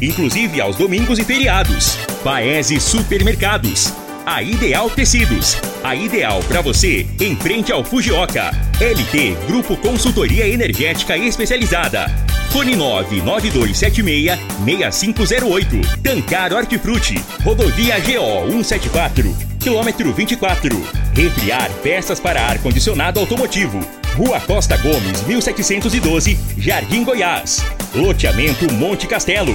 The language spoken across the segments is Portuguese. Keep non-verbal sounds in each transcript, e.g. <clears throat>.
Inclusive aos domingos e feriados. Paese Supermercados. A Ideal Tecidos. A ideal para você em frente ao Fujioka. LT Grupo Consultoria Energética Especializada. Fone 99276-6508. Tancar Hortifruti. Rodovia GO 174. Quilômetro 24. Refriar peças para ar-condicionado automotivo. Rua Costa Gomes, 1712, Jardim Goiás. Loteamento Monte Castelo.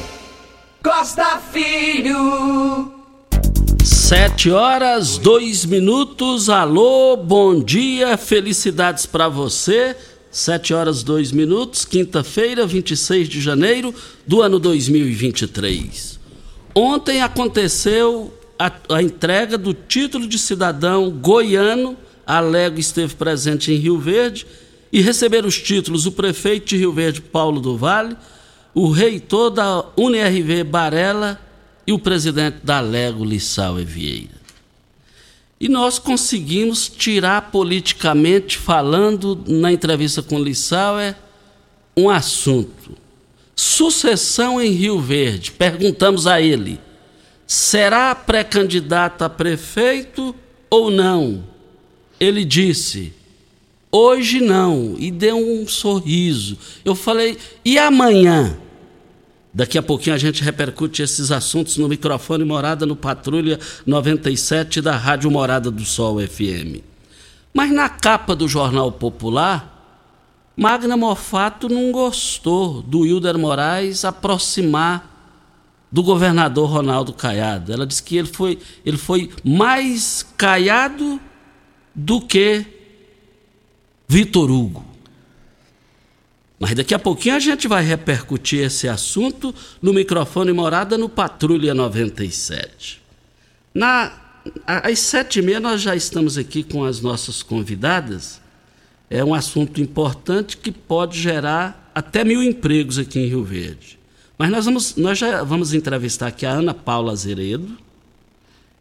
Costa Filho. Sete horas, dois minutos. Alô, bom dia, felicidades para você. Sete horas, dois minutos, quinta-feira, 26 de janeiro do ano 2023. Ontem aconteceu a, a entrega do título de cidadão goiano. Alego esteve presente em Rio Verde e receberam os títulos o prefeito de Rio Verde, Paulo do Vale, o reitor da UNRV Barela e o presidente da Lego, Lissau Vieira. E nós conseguimos tirar politicamente, falando na entrevista com Lissau, é um assunto. Sucessão em Rio Verde. Perguntamos a ele: será pré-candidato a prefeito ou não? Ele disse: hoje não. E deu um sorriso. Eu falei: e amanhã? Daqui a pouquinho a gente repercute esses assuntos no microfone Morada no Patrulha 97 da Rádio Morada do Sol FM. Mas na capa do Jornal Popular, Magna Mofato não gostou do Hilder Moraes aproximar do governador Ronaldo Caiado. Ela disse que ele foi, ele foi mais caiado do que Vitor Hugo. Mas daqui a pouquinho a gente vai repercutir esse assunto no microfone Morada no Patrulha 97. Na, às sete e meia nós já estamos aqui com as nossas convidadas. É um assunto importante que pode gerar até mil empregos aqui em Rio Verde. Mas nós, vamos, nós já vamos entrevistar aqui a Ana Paula Azeredo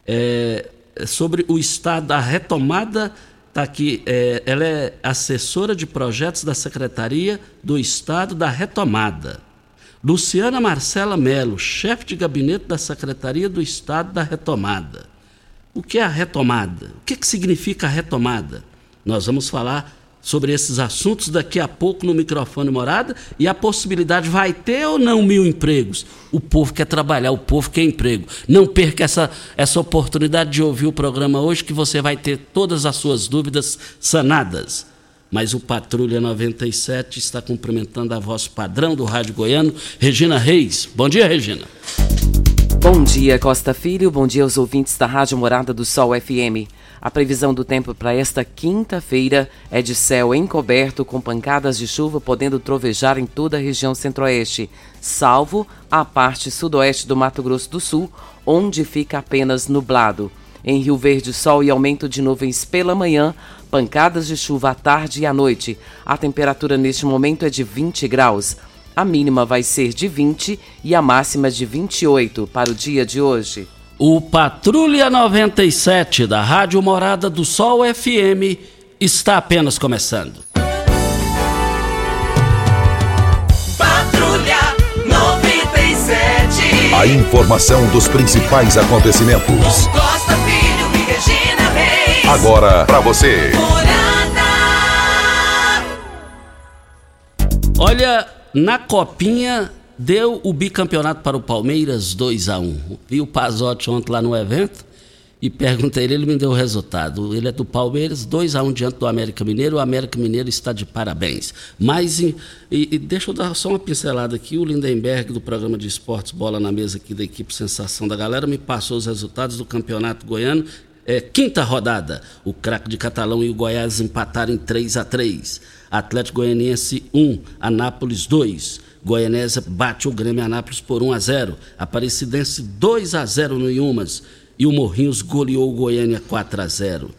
é, sobre o estado da retomada Está aqui, é, ela é assessora de projetos da Secretaria do Estado da Retomada. Luciana Marcela Melo, chefe de gabinete da Secretaria do Estado da Retomada. O que é a retomada? O que, que significa a retomada? Nós vamos falar sobre esses assuntos daqui a pouco no microfone morada e a possibilidade vai ter ou não mil empregos. O povo quer trabalhar, o povo quer emprego. Não perca essa, essa oportunidade de ouvir o programa hoje que você vai ter todas as suas dúvidas sanadas. Mas o Patrulha 97 está cumprimentando a voz padrão do Rádio Goiano, Regina Reis. Bom dia, Regina. Bom dia, Costa Filho. Bom dia aos ouvintes da Rádio Morada do Sol FM. A previsão do tempo para esta quinta-feira é de céu encoberto com pancadas de chuva podendo trovejar em toda a região centro-oeste, salvo a parte sudoeste do Mato Grosso do Sul, onde fica apenas nublado. Em Rio Verde, sol e aumento de nuvens pela manhã, pancadas de chuva à tarde e à noite. A temperatura neste momento é de 20 graus. A mínima vai ser de 20 e a máxima de 28 para o dia de hoje. O Patrulha 97 da Rádio Morada do Sol FM está apenas começando. Patrulha 97. A informação dos principais acontecimentos. Costa Filho e Regina Reis. Agora para você. Morada. Olha, na copinha deu o bicampeonato para o Palmeiras 2 a 1 Vi o Pazotti ontem lá no evento e perguntei ele, ele me deu o resultado. Ele é do Palmeiras, 2 a 1 diante do América Mineiro. O América Mineiro está de parabéns. Mas, e, e deixa eu dar só uma pincelada aqui. O Lindenberg, do programa de esportes Bola na Mesa aqui da equipe Sensação da Galera, me passou os resultados do Campeonato Goiano. É, quinta rodada. O craque de Catalão e o Goiás empataram em 3 a 3 Atlético Goianiense 1, Anápolis 2. Goianésia bate o Grêmio Anápolis por 1 a 0. Aparecidense 2 a 0 no Iumas e o Morrinhos goleou o Goiânia 4 a 0.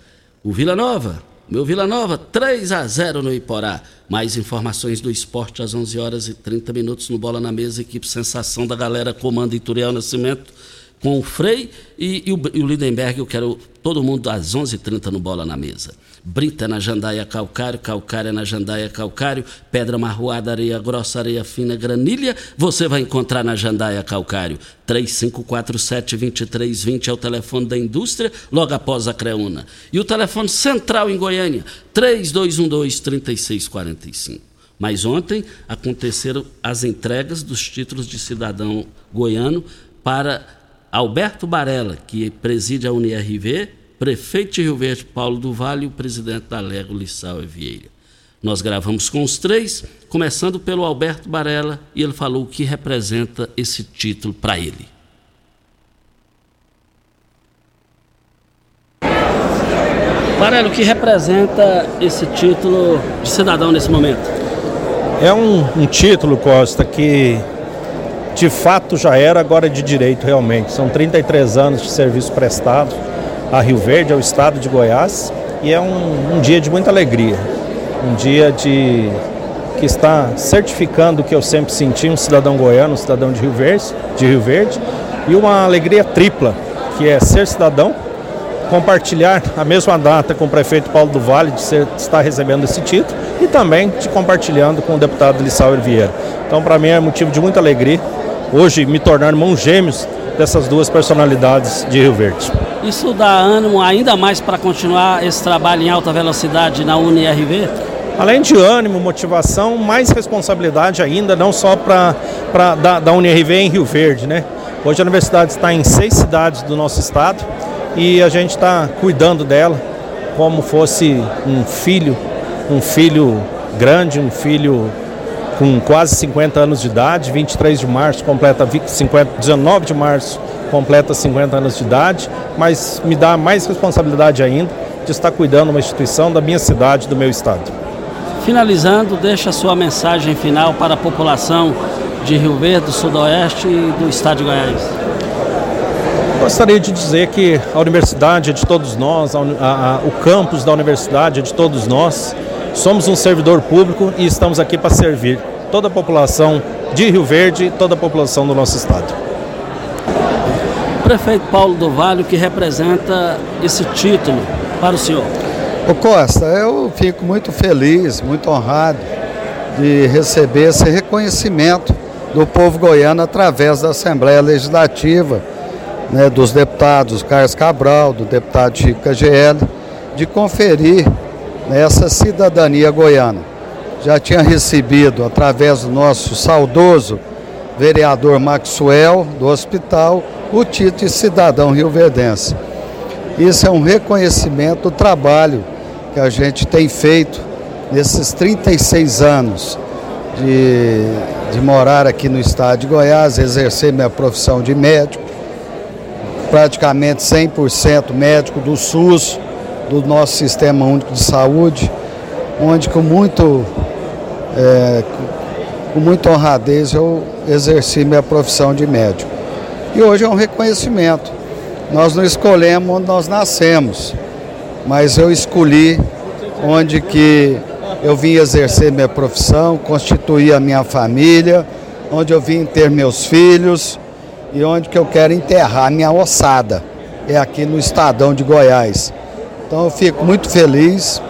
O Vila Nova, meu Vila Nova, 3 a 0 no Iporá. Mais informações do esporte às 11 horas e 30 minutos no Bola na Mesa, equipe Sensação da Galera, comando Ituriel Nascimento com o Frei e, e, o, e o Lindenberg. Eu quero todo mundo às 11h30 no Bola na Mesa. Brita na Jandaia Calcário, Calcária na Jandaia Calcário, Pedra Marroada, Areia Grossa, Areia Fina, Granilha, você vai encontrar na Jandaia Calcário. 3547-2320 é o telefone da indústria, logo após a Creuna. E o telefone central em Goiânia, 3212-3645. Mas ontem aconteceram as entregas dos títulos de cidadão goiano para Alberto Barella, que preside a UNIRV, prefeito de Rio Verde, Paulo do Vale, e o presidente da Lego, Lissau Vieira. Nós gravamos com os três, começando pelo Alberto Barella, e ele falou o que representa esse título para ele. Barella, o que representa esse título de cidadão nesse momento? É um, um título, Costa, que de fato já era, agora de direito realmente. São 33 anos de serviço prestado a Rio Verde, ao estado de Goiás, e é um, um dia de muita alegria. Um dia de que está certificando o que eu sempre senti, um cidadão goiano, um cidadão de Rio Verde, de Rio Verde, e uma alegria tripla, que é ser cidadão, compartilhar a mesma data com o prefeito Paulo do Vale de, ser, de estar recebendo esse título e também de compartilhando com o deputado Lissauer Vieira. Então, para mim é motivo de muita alegria hoje me tornar irmãos gêmeos dessas duas personalidades de Rio Verde. Isso dá ânimo ainda mais para continuar esse trabalho em alta velocidade na UniRV? Além de ânimo, motivação, mais responsabilidade ainda, não só para da, da UniRV em Rio Verde. Né? Hoje a universidade está em seis cidades do nosso estado e a gente está cuidando dela como fosse um filho, um filho grande, um filho com quase 50 anos de idade, 23 de março completa 50, 19 de março completa 50 anos de idade, mas me dá mais responsabilidade ainda de estar cuidando de uma instituição da minha cidade, do meu estado. Finalizando, deixa a sua mensagem final para a população de Rio Verde, do Sudoeste e do Estado de Goiás. Gostaria de dizer que a universidade é de todos nós, a, a, o campus da universidade é de todos nós. Somos um servidor público e estamos aqui para servir toda a população de Rio Verde e toda a população do nosso estado. Prefeito Paulo do Vale, que representa esse título para o senhor. Ô Costa, eu fico muito feliz, muito honrado de receber esse reconhecimento do povo goiano através da Assembleia Legislativa, né, dos deputados Carlos Cabral, do deputado Chico KGL, de conferir né, essa cidadania goiana já tinha recebido, através do nosso saudoso vereador Maxwell, do hospital, o título de cidadão rioverdense. Isso é um reconhecimento do trabalho que a gente tem feito nesses 36 anos de, de morar aqui no estado de Goiás, exercer minha profissão de médico, praticamente 100% médico do SUS, do nosso Sistema Único de Saúde, onde com muito é, com muita honradez eu exerci minha profissão de médico. E hoje é um reconhecimento. Nós não escolhemos onde nós nascemos, mas eu escolhi onde que eu vim exercer minha profissão, constituir a minha família, onde eu vim ter meus filhos e onde que eu quero enterrar minha ossada. É aqui no Estadão de Goiás. Então eu fico muito feliz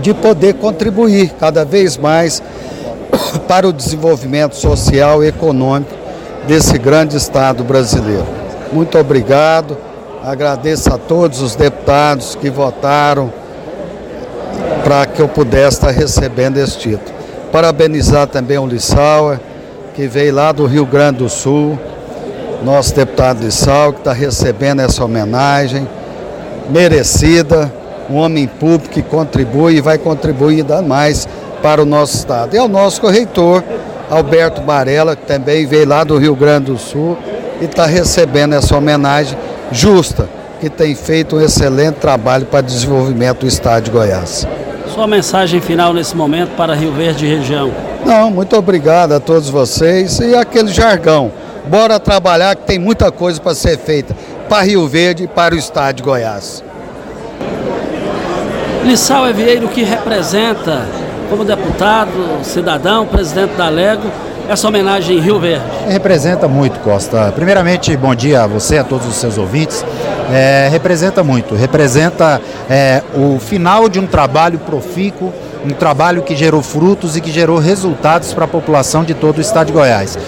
de poder contribuir cada vez mais para o desenvolvimento social e econômico desse grande Estado brasileiro. Muito obrigado, agradeço a todos os deputados que votaram para que eu pudesse estar recebendo esse título. Parabenizar também o Lissauer, que veio lá do Rio Grande do Sul, nosso deputado de Sal, que está recebendo essa homenagem merecida, um homem público que contribui e vai contribuir ainda mais para o nosso Estado. E ao nosso correitor, Alberto Barella, que também veio lá do Rio Grande do Sul e está recebendo essa homenagem justa, que tem feito um excelente trabalho para o desenvolvimento do Estado de Goiás. Sua mensagem final nesse momento para Rio Verde e região. Não, muito obrigado a todos vocês e aquele jargão. Bora trabalhar que tem muita coisa para ser feita para Rio Verde e para o Estado de Goiás. Lissau Evieiro, que representa como deputado, cidadão, presidente da Lego, essa homenagem em Rio Verde? Representa muito, Costa. Primeiramente, bom dia a você, a todos os seus ouvintes. É, representa muito, representa é, o final de um trabalho profícuo, um trabalho que gerou frutos e que gerou resultados para a população de todo o estado de Goiás.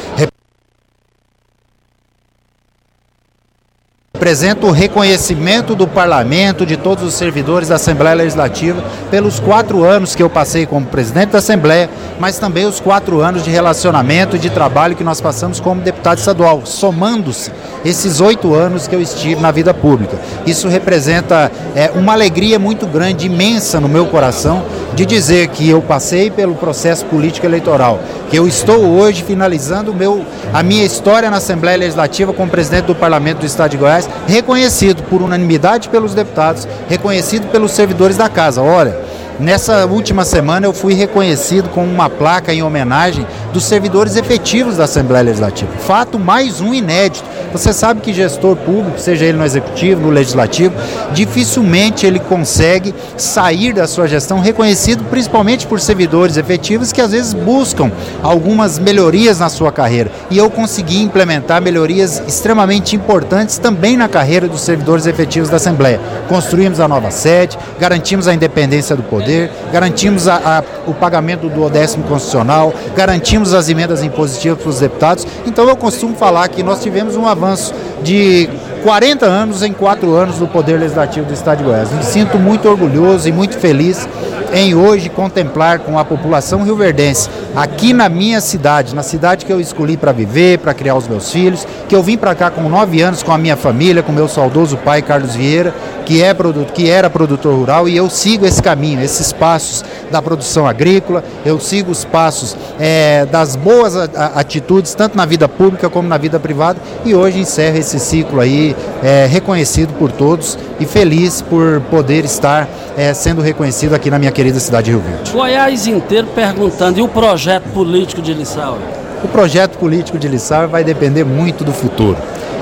Representa o reconhecimento do parlamento, de todos os servidores da Assembleia Legislativa, pelos quatro anos que eu passei como presidente da Assembleia, mas também os quatro anos de relacionamento e de trabalho que nós passamos como deputado estadual, somando-se esses oito anos que eu estive na vida pública. Isso representa é, uma alegria muito grande, imensa no meu coração, de dizer que eu passei pelo processo político eleitoral, que eu estou hoje finalizando meu, a minha história na Assembleia Legislativa como presidente do Parlamento do Estado de Goiás reconhecido por unanimidade pelos deputados, reconhecido pelos servidores da casa. Olha, Nessa última semana eu fui reconhecido com uma placa em homenagem dos servidores efetivos da Assembleia Legislativa. Fato mais um inédito. Você sabe que gestor público, seja ele no executivo, no legislativo, dificilmente ele consegue sair da sua gestão reconhecido principalmente por servidores efetivos que às vezes buscam algumas melhorias na sua carreira. E eu consegui implementar melhorias extremamente importantes também na carreira dos servidores efetivos da Assembleia. Construímos a nova sede, garantimos a independência do poder poder, garantimos a, a, o pagamento do décimo constitucional, garantimos as emendas impositivas para os deputados. Então eu costumo falar que nós tivemos um avanço de 40 anos em 4 anos do Poder Legislativo do Estado de Goiás. Me sinto muito orgulhoso e muito feliz em hoje contemplar com a população rioverdense, aqui na minha cidade, na cidade que eu escolhi para viver, para criar os meus filhos, que eu vim para cá com 9 anos com a minha família, com meu saudoso pai Carlos Vieira, que, é produto, que era produtor rural, e eu sigo esse caminho, esses passos da produção agrícola, eu sigo os passos é, das boas atitudes, tanto na vida pública como na vida privada, e hoje encerro esse ciclo aí, é, reconhecido por todos e feliz por poder estar é, sendo reconhecido aqui na minha querida cidade de Rio Verde. Goiás inteiro perguntando, e o projeto político de Lissau? O projeto político de Lissau vai depender muito do futuro.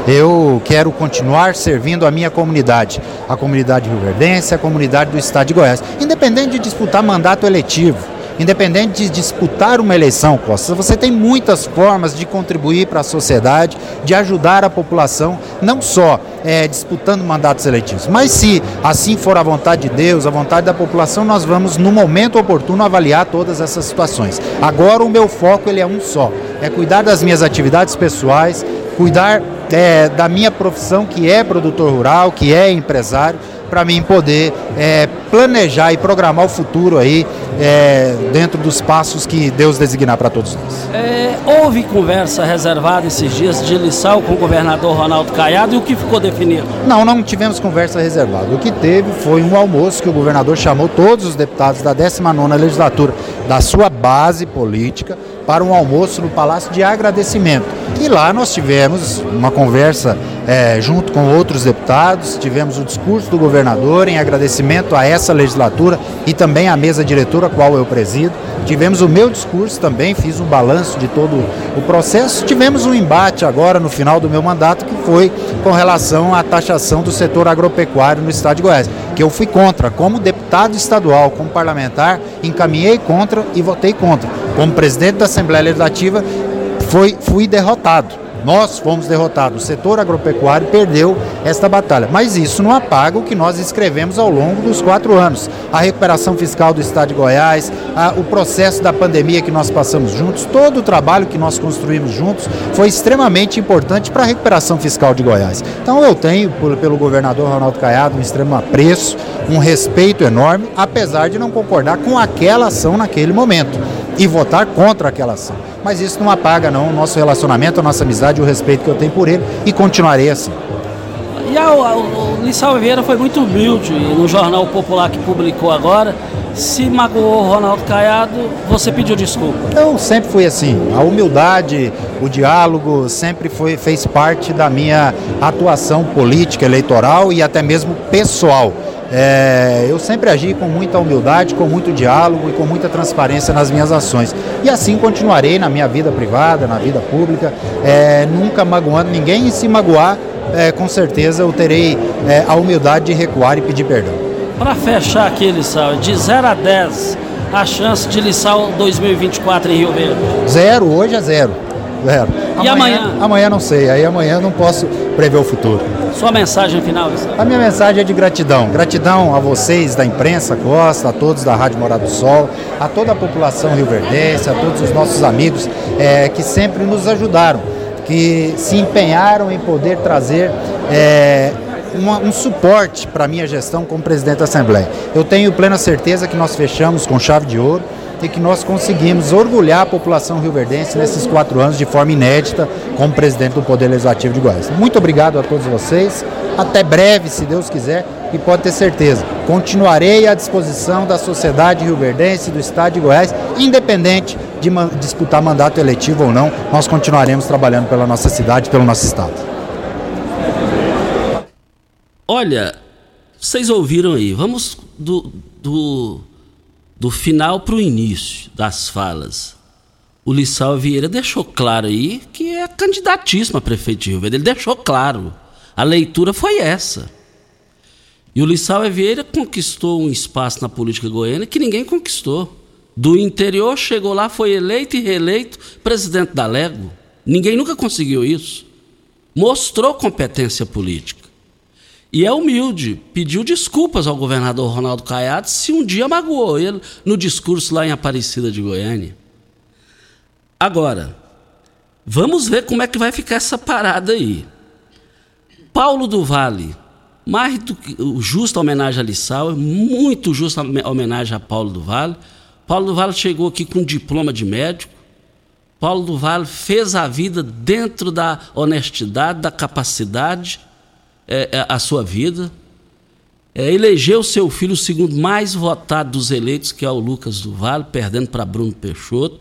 Eu quero continuar servindo a minha comunidade, a comunidade rioverdense, a comunidade do estado de Goiás, independente de disputar mandato eletivo. Independente de disputar uma eleição, Costa, você tem muitas formas de contribuir para a sociedade, de ajudar a população, não só é, disputando mandatos eletivos, mas se assim for a vontade de Deus, a vontade da população, nós vamos, no momento oportuno, avaliar todas essas situações. Agora, o meu foco ele é um só: é cuidar das minhas atividades pessoais, cuidar é, da minha profissão, que é produtor rural, que é empresário, para mim poder é, planejar e programar o futuro aí é, dentro dos passos que Deus designar para todos nós. É, houve conversa reservada esses dias de lição com o governador Ronaldo Caiado e o que ficou definido? Não, não tivemos conversa reservada. O que teve foi um almoço que o governador chamou todos os deputados da 19ª legislatura da sua base política para um almoço no Palácio de Agradecimento. E lá nós tivemos uma conversa é, junto com outros deputados, tivemos o discurso do governador em agradecimento a essa legislatura e também à mesa diretora, a qual eu presido. Tivemos o meu discurso também, fiz um balanço de todo o processo. Tivemos um embate agora no final do meu mandato, que foi com relação à taxação do setor agropecuário no estado de Goiás, que eu fui contra. Como deputado estadual, como parlamentar, encaminhei contra e votei contra. Como presidente da Assembleia Legislativa, foi, fui derrotado. Nós fomos derrotados. O setor agropecuário perdeu esta batalha. Mas isso não apaga o que nós escrevemos ao longo dos quatro anos. A recuperação fiscal do Estado de Goiás, a, o processo da pandemia que nós passamos juntos, todo o trabalho que nós construímos juntos foi extremamente importante para a recuperação fiscal de Goiás. Então eu tenho, por, pelo governador Ronaldo Caiado, um extremo apreço, um respeito enorme, apesar de não concordar com aquela ação naquele momento. e votar contra aquela ação. Mas isso não apaga não o nosso relacionamento, a nossa amizade, o respeito que eu tenho por ele e continuarei assim. E a, a, o Lissau Vieira foi muito humilde no Jornal Popular que publicou agora. Se magoou o Ronaldo Caiado, você pediu desculpa. Eu sempre fui assim. A humildade, o diálogo sempre foi, fez parte da minha atuação política, eleitoral e até mesmo pessoal. É, eu sempre agi com muita humildade, com muito diálogo e com muita transparência nas minhas ações. E assim continuarei na minha vida privada, na vida pública, é, nunca magoando ninguém e se magoar, é, com certeza eu terei é, a humildade de recuar e pedir perdão. Para fechar aqui, Lissau, de 0 a 10, a chance de Lissau 2024 em Rio Verde? Zero, hoje é zero. Zero. E amanhã? Amanhã não sei, aí amanhã não posso prever o futuro. Sua mensagem final, Lissau? A minha mensagem é de gratidão. Gratidão a vocês da imprensa Costa, a todos da Rádio Morada do Sol, a toda a população rioverdense, a todos os nossos amigos é, que sempre nos ajudaram, que se empenharam em poder trazer é, uma, um suporte para a minha gestão como presidente da Assembleia. Eu tenho plena certeza que nós fechamos com chave de ouro e que nós conseguimos orgulhar a população rioverdense nesses quatro anos de forma inédita como presidente do Poder Legislativo de Goiás. Muito obrigado a todos vocês. Até breve, se Deus quiser, e pode ter certeza, continuarei à disposição da sociedade rioverdense do Estado de Goiás, independente de disputar mandato eletivo ou não, nós continuaremos trabalhando pela nossa cidade, pelo nosso Estado. Olha, vocês ouviram aí, vamos do, do, do final para o início das falas. O Lissau Vieira deixou claro aí que é candidatíssimo a prefeito de Rio Verde. Ele deixou claro. A leitura foi essa. E o Lissau Vieira conquistou um espaço na política goiana que ninguém conquistou. Do interior chegou lá, foi eleito e reeleito presidente da Lego. Ninguém nunca conseguiu isso. Mostrou competência política. E é humilde, pediu desculpas ao governador Ronaldo Caiado se um dia magoou ele no discurso lá em Aparecida de Goiânia. Agora, vamos ver como é que vai ficar essa parada aí. Paulo do Vale, mais do que justa homenagem a Lissau, muito justa homenagem a Paulo do Vale. Paulo do Vale chegou aqui com um diploma de médico. Paulo do Vale fez a vida dentro da honestidade, da capacidade, é, é, a sua vida. É, elegeu seu filho o segundo mais votado dos eleitos, que é o Lucas do Vale, perdendo para Bruno Peixoto.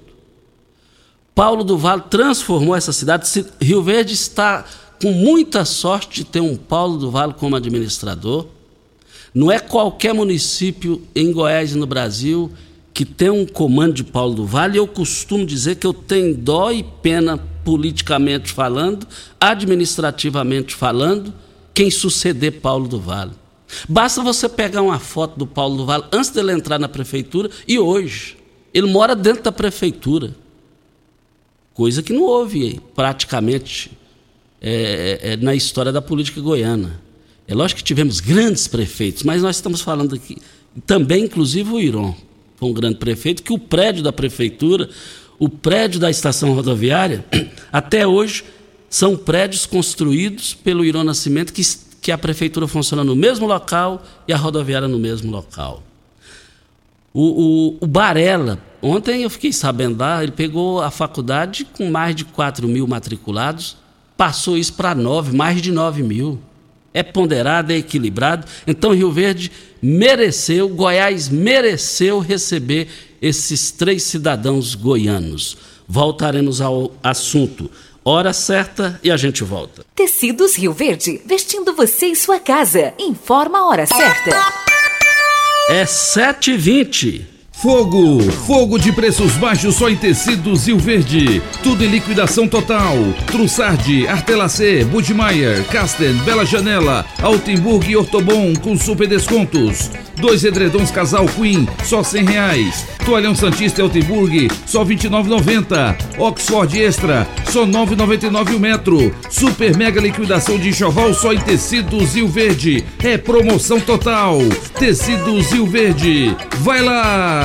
Paulo do Vale transformou essa cidade. Rio Verde está com muita sorte de ter um Paulo do Vale como administrador. Não é qualquer município em Goiás e no Brasil que tem um comando de Paulo do Vale. Eu costumo dizer que eu tenho dó e pena politicamente falando, administrativamente falando, quem suceder Paulo do Vale. Basta você pegar uma foto do Paulo do Vale antes dele entrar na prefeitura e hoje. Ele mora dentro da prefeitura. Coisa que não houve praticamente é, é, na história da política goiana. É lógico que tivemos grandes prefeitos, mas nós estamos falando aqui também, inclusive, o Iron foi um grande prefeito, que o prédio da prefeitura, o prédio da estação rodoviária, <clears throat> até hoje são prédios construídos pelo Iron Nascimento, que, que a prefeitura funciona no mesmo local e a rodoviária no mesmo local. O, o, o Barella, ontem eu fiquei sabendo lá, ele pegou a faculdade com mais de 4 mil matriculados, passou isso para 9, mais de 9 mil. É ponderado, é equilibrado. Então Rio Verde mereceu, Goiás mereceu receber esses três cidadãos goianos. Voltaremos ao assunto. Hora certa e a gente volta. Tecidos Rio Verde, vestindo você e sua casa. Informa a hora certa. É 7h20. Fogo! Fogo de preços baixos só em tecidos Rio Verde. Tudo em liquidação total. Trussardi, Artelacê, Budmeier, Casten, Bela Janela, Altenburg e Ortobon com super descontos. Dois edredons casal Queen, só cem reais. Toalhão Santista Altenburg, só R$ 29,90. Oxford Extra, só 9,99 o metro. Super mega liquidação de enxoval só em tecidos Rio Verde. É promoção total. Tecidos Rio Verde. Vai lá!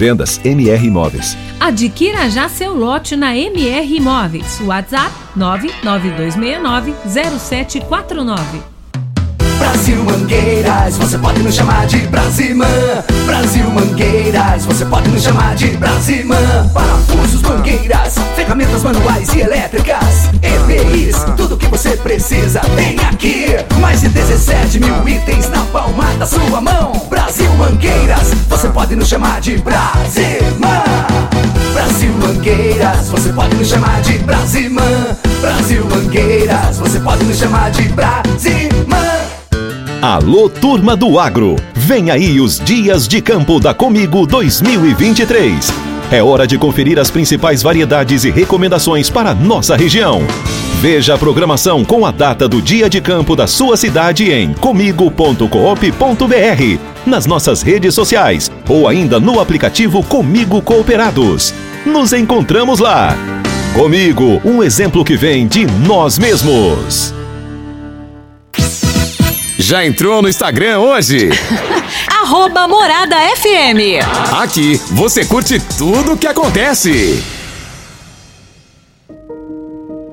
Vendas MR Imóveis. Adquira já seu lote na MR Imóveis. WhatsApp 992690749. Brasil Mangueiras, você pode nos chamar de Brasimã. Brasil Mangueiras, você pode nos chamar de Brasimã. Parafusos, mangueiras, ferramentas manuais e elétricas, EPIs, tudo que você precisa tem aqui. Mais de 17 mil itens na palma da sua mão. Pode nos chamar de Brasimã. Brasil Mangueiras, você pode nos chamar de Brasimã. Brasil Mangueiras, você pode nos chamar de Brasimã. Alô, turma do agro! Vem aí os Dias de Campo da Comigo 2023. É hora de conferir as principais variedades e recomendações para nossa região. Veja a programação com a data do dia de campo da sua cidade em comigo.coop.br, nas nossas redes sociais ou ainda no aplicativo Comigo Cooperados. Nos encontramos lá! Comigo, um exemplo que vem de nós mesmos. Já entrou no Instagram hoje? <laughs> Arroba Morada FM. Aqui você curte tudo o que acontece.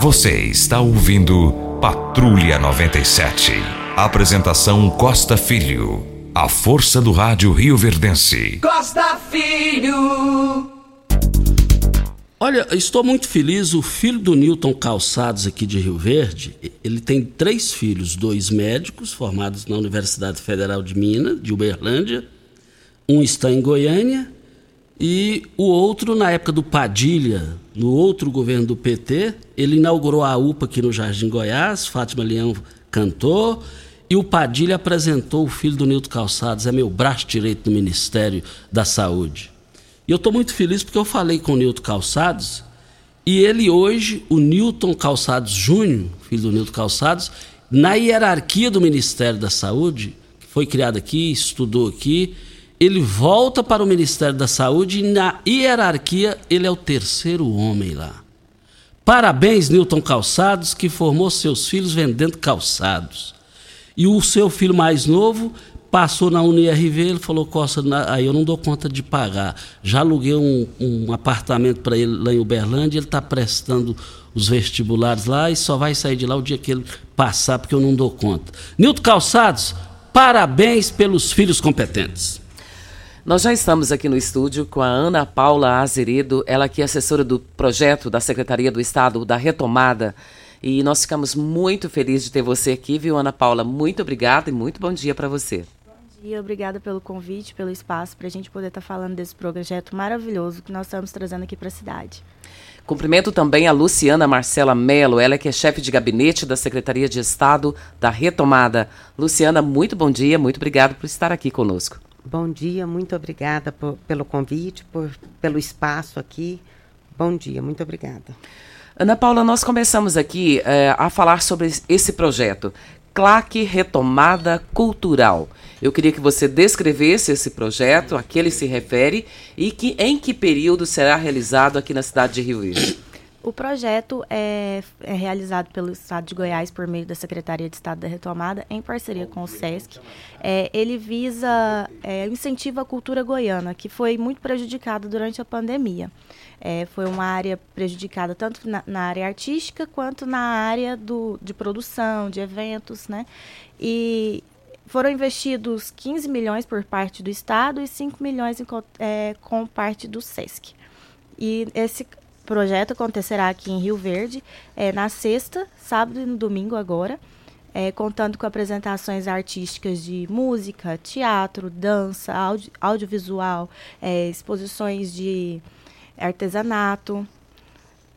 Você está ouvindo Patrulha 97. Apresentação Costa Filho. A força do rádio Rio Verdense. Costa Filho. Olha, estou muito feliz. O filho do Newton Calçados, aqui de Rio Verde, ele tem três filhos: dois médicos formados na Universidade Federal de Minas, de Uberlândia. Um está em Goiânia e o outro, na época do Padilha, no outro governo do PT, ele inaugurou a UPA aqui no Jardim Goiás, Fátima Leão cantou, e o Padilha apresentou o filho do Nilton Calçados, é meu braço direito no Ministério da Saúde. E eu estou muito feliz porque eu falei com o Nilton Calçados, e ele hoje, o Nilton Calçados Júnior, filho do Nilton Calçados, na hierarquia do Ministério da Saúde, que foi criado aqui, estudou aqui, ele volta para o Ministério da Saúde e na hierarquia ele é o terceiro homem lá. Parabéns, Newton Calçados, que formou seus filhos vendendo calçados. E o seu filho mais novo passou na UniRV, ele falou, Costa, aí eu não dou conta de pagar. Já aluguei um, um apartamento para ele lá em Uberlândia, ele está prestando os vestibulares lá e só vai sair de lá o dia que ele passar, porque eu não dou conta. Nilton Calçados, parabéns pelos filhos competentes. Nós já estamos aqui no estúdio com a Ana Paula Azeredo, ela que é assessora do projeto da Secretaria do Estado da Retomada. E nós ficamos muito felizes de ter você aqui, viu, Ana Paula? Muito obrigada e muito bom dia para você. Bom dia, obrigada pelo convite, pelo espaço, para a gente poder estar tá falando desse projeto maravilhoso que nós estamos trazendo aqui para a cidade. Cumprimento também a Luciana Marcela Mello, ela que é chefe de gabinete da Secretaria de Estado da Retomada. Luciana, muito bom dia, muito obrigado por estar aqui conosco. Bom dia, muito obrigada por, pelo convite, por, pelo espaço aqui. Bom dia, muito obrigada. Ana Paula, nós começamos aqui é, a falar sobre esse projeto, Claque Retomada Cultural. Eu queria que você descrevesse esse projeto, a que ele se refere e que em que período será realizado aqui na cidade de Rio Verde. O projeto é, é, realizado pelo Estado de Goiás por meio da Secretaria de Estado da Retomada, em parceria com o SESC. É, ele visa, é, incentiva a cultura goiana, que foi muito prejudicada durante a pandemia. É, foi uma área prejudicada tanto na, na, área artística quanto na área do, de produção, de eventos, né? E foram investidos 15 milhões por parte do Estado e 5 milhões em, é, com parte do SESC. E esse projeto acontecerá aqui em Rio Verde é, na sexta, sábado e no domingo agora, é, contando com apresentações artísticas de música, teatro, dança, audio, audiovisual, é, exposições de artesanato,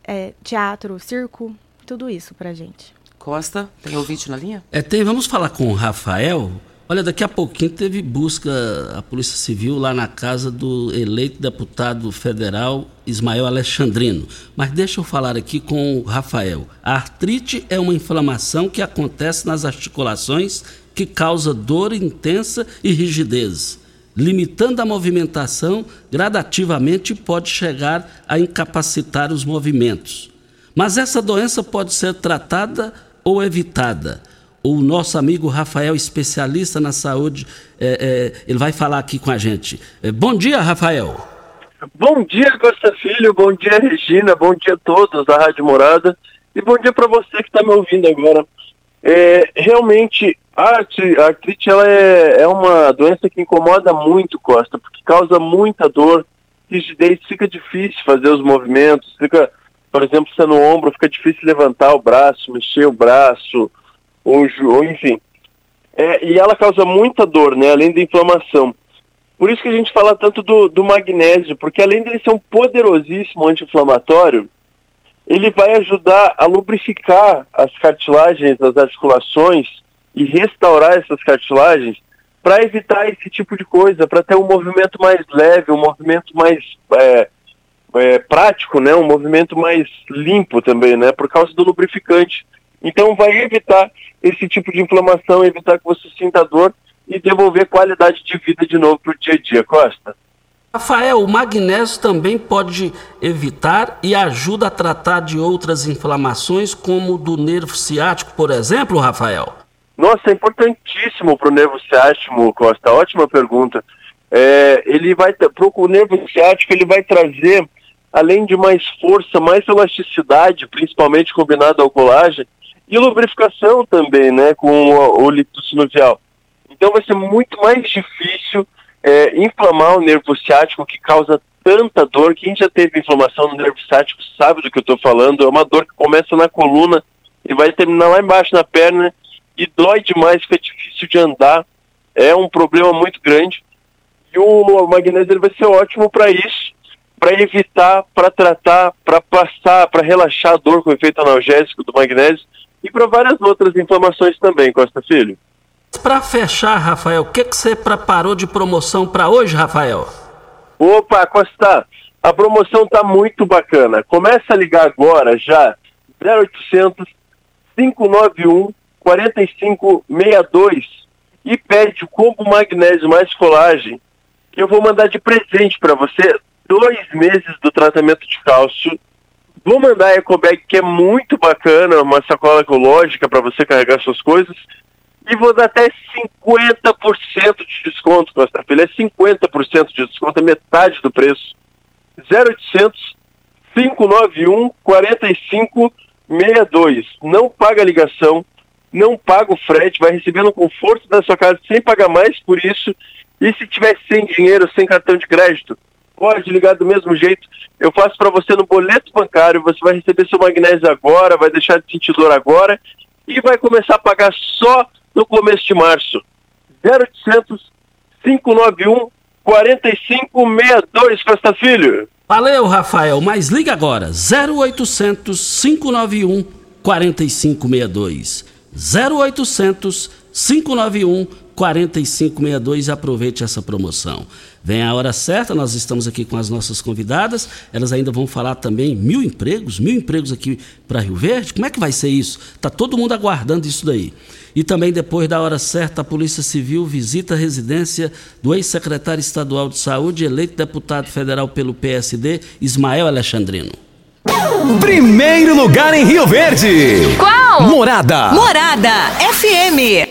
é, teatro, circo, tudo isso pra gente. Costa, tem ouvinte na linha? É, tem. Vamos falar com o Rafael. Olha, daqui a pouquinho teve busca a Polícia Civil lá na casa do eleito deputado federal Ismael Alexandrino. Mas deixa eu falar aqui com o Rafael. A artrite é uma inflamação que acontece nas articulações que causa dor intensa e rigidez. Limitando a movimentação, gradativamente pode chegar a incapacitar os movimentos. Mas essa doença pode ser tratada ou evitada. O nosso amigo Rafael, especialista na saúde, é, é, ele vai falar aqui com a gente. É, bom dia, Rafael. Bom dia, Costa Filho. Bom dia, Regina. Bom dia a todos da Rádio Morada. E bom dia para você que está me ouvindo agora. É, realmente, a artrite ela é, é uma doença que incomoda muito, Costa, porque causa muita dor, rigidez, fica difícil fazer os movimentos, fica por exemplo, é no ombro, fica difícil levantar o braço, mexer o braço, ou, ou enfim. É, e ela causa muita dor, né, além da inflamação. Por isso que a gente fala tanto do, do magnésio, porque além de ele ser um poderosíssimo anti-inflamatório, ele vai ajudar a lubrificar as cartilagens, as articulações e restaurar essas cartilagens para evitar esse tipo de coisa, para ter um movimento mais leve, um movimento mais é, é, prático, né, um movimento mais limpo também, né, por causa do lubrificante. Então vai evitar esse tipo de inflamação, evitar que você sinta dor e devolver qualidade de vida de novo para o dia a dia, Costa. Rafael, o magnésio também pode evitar e ajuda a tratar de outras inflamações, como do nervo ciático, por exemplo, Rafael? Nossa, é importantíssimo para o nervo ciático, Costa. Ótima pergunta. É, ele vai o nervo ciático ele vai trazer além de mais força, mais elasticidade, principalmente combinado ao colágeno, e lubrificação também, né, com o, o líquido sinovial. Então vai ser muito mais difícil é, inflamar o nervo ciático que causa tanta dor. Quem já teve inflamação no nervo ciático sabe do que eu estou falando. É uma dor que começa na coluna e vai terminar lá embaixo na perna e dói demais, fica difícil de andar. É um problema muito grande. E o magnésio ele vai ser ótimo para isso para evitar, para tratar, para passar, para relaxar a dor com efeito analgésico do magnésio e para várias outras inflamações também, Costa Filho. Para fechar, Rafael, o que, que você preparou de promoção para hoje, Rafael? Opa, Costa, a promoção tá muito bacana. Começa a ligar agora já 0800 591 4562 e pede o combo magnésio mais colagem que eu vou mandar de presente para você dois meses do tratamento de cálcio. Vou mandar a EcoBag, que é muito bacana, uma sacola ecológica para você carregar suas coisas. E vou dar até 50% de desconto, Costa Filho. É 50% de desconto, é metade do preço. 0800 591 4562. Não paga ligação, não paga o frete, vai receber no conforto da sua casa sem pagar mais por isso. E se tiver sem dinheiro, sem cartão de crédito, pode ligar do mesmo jeito. Eu faço para você no boleto bancário, você vai receber seu magnésio agora, vai deixar de sentir dor agora e vai começar a pagar só no começo de março. 0800 591 4562, Costa Filho. Valeu, Rafael, mas liga agora. 0800 591 4562. 0800 591 4562 e aproveite essa promoção. Vem a hora certa, nós estamos aqui com as nossas convidadas, elas ainda vão falar também mil empregos, mil empregos aqui para Rio Verde. Como é que vai ser isso? Está todo mundo aguardando isso daí. E também depois da hora certa, a Polícia Civil visita a residência do ex-secretário estadual de Saúde, eleito deputado federal pelo PSD, Ismael Alexandrino. Primeiro lugar em Rio Verde. Qual? Morada. Morada FM.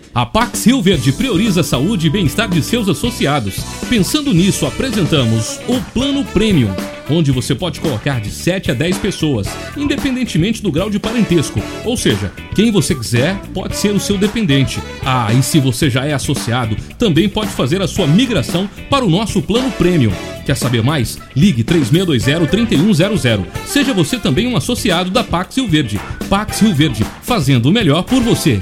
A Pax Rio Verde prioriza a saúde e bem-estar de seus associados. Pensando nisso, apresentamos o Plano Premium, onde você pode colocar de 7 a 10 pessoas, independentemente do grau de parentesco. Ou seja, quem você quiser pode ser o seu dependente. Ah, e se você já é associado, também pode fazer a sua migração para o nosso Plano Premium. Quer saber mais? Ligue 3620-3100. Seja você também um associado da Pax Rio Verde. Pax Rio Verde, fazendo o melhor por você.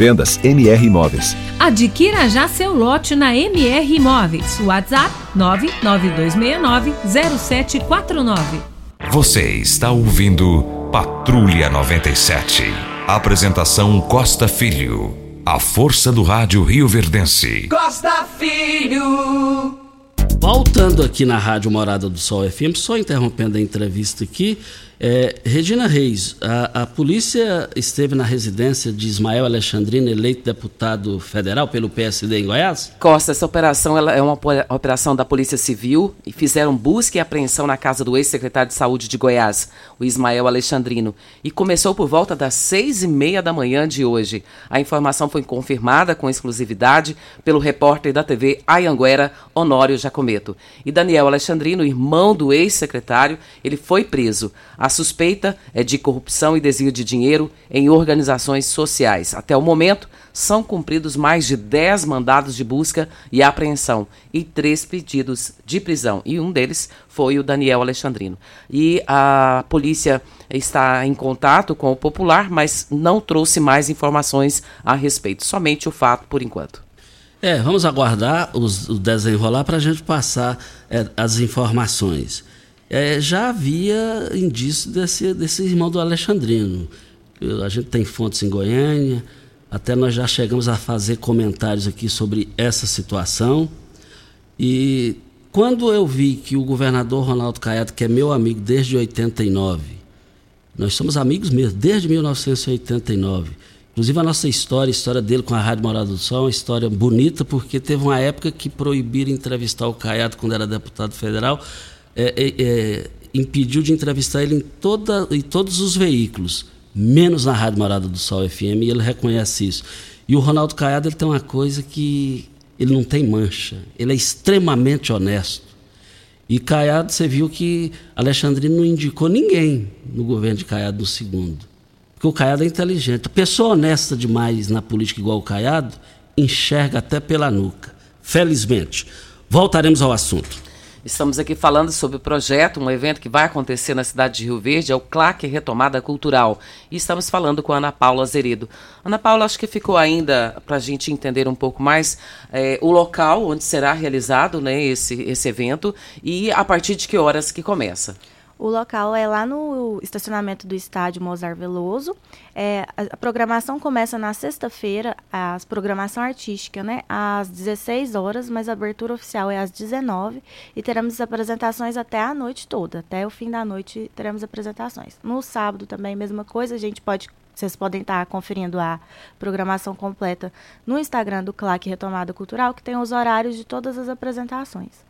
Vendas MR Imóveis. Adquira já seu lote na MR Imóveis. WhatsApp 992690749. Você está ouvindo Patrulha 97. Apresentação Costa Filho. A força do rádio Rio Verdense. Costa Filho. Voltando aqui na Rádio Morada do Sol FM, só interrompendo a entrevista aqui, é, Regina Reis, a, a, polícia esteve na residência de Ismael Alexandrino, eleito deputado federal pelo PSD em Goiás? Costa, essa operação é uma operação da Polícia Civil e fizeram busca e apreensão na casa do ex-secretário de Saúde de Goiás, o Ismael Alexandrino, e começou por volta das seis e meia da manhã de hoje. A informação foi confirmada com exclusividade pelo repórter da TV Ayanguera, Honório Jacometo. E Daniel Alexandrino, irmão do ex-secretário, ele foi preso. A suspeita é de corrupção e desvio de dinheiro em organizações sociais. Até o momento, são cumpridos mais de 10 mandados de busca e apreensão e três pedidos de prisão. E um deles foi o Daniel Alexandrino. E a polícia está em contato com o popular, mas não trouxe mais informações a respeito. Somente o fato por enquanto. É, vamos aguardar os, o desenrolar para a gente passar é, as informações é, já havia indício desse, desse irmão do Alexandrino. A gente tem fontes em Goiânia, até nós já chegamos a fazer comentários aqui sobre essa situação. E quando eu vi que o governador Ronaldo Caiado, que é meu amigo desde 89, nós somos amigos mesmo, desde 1989. Inclusive a nossa história, a história dele com a Rádio Morada do Sol, é uma história bonita, porque teve uma época que proibiram entrevistar o Caiado quando era deputado federal, é, é, é, impediu de entrevistar ele em, toda, em todos os veículos, menos na Rádio Morada do Sol FM, e ele reconhece isso. E o Ronaldo Caiado ele tem uma coisa que ele não tem mancha, ele é extremamente honesto. E Caiado, você viu que Alexandrino não indicou ninguém no governo de Caiado no segundo. Porque o Caiado é inteligente. Pessoa honesta demais na política igual o Caiado enxerga até pela nuca. Felizmente. Voltaremos ao assunto. Estamos aqui falando sobre o projeto, um evento que vai acontecer na cidade de Rio Verde, é o CLAC Retomada Cultural. E estamos falando com a Ana Paula Zeredo. Ana Paula, acho que ficou ainda para a gente entender um pouco mais é, o local onde será realizado né, esse, esse evento e a partir de que horas que começa. O local é lá no estacionamento do estádio Mozart Veloso. É, a, programação começa na sexta-feira, a programação artística, né? Às 16 horas, mas a abertura oficial é às 19 e teremos apresentações até a noite toda. Até o fim da noite teremos apresentações. No sábado também, mesma coisa, a gente pode vocês podem estar conferindo a programação completa no Instagram do CLAC Retomada Cultural, que tem os horários de todas as apresentações.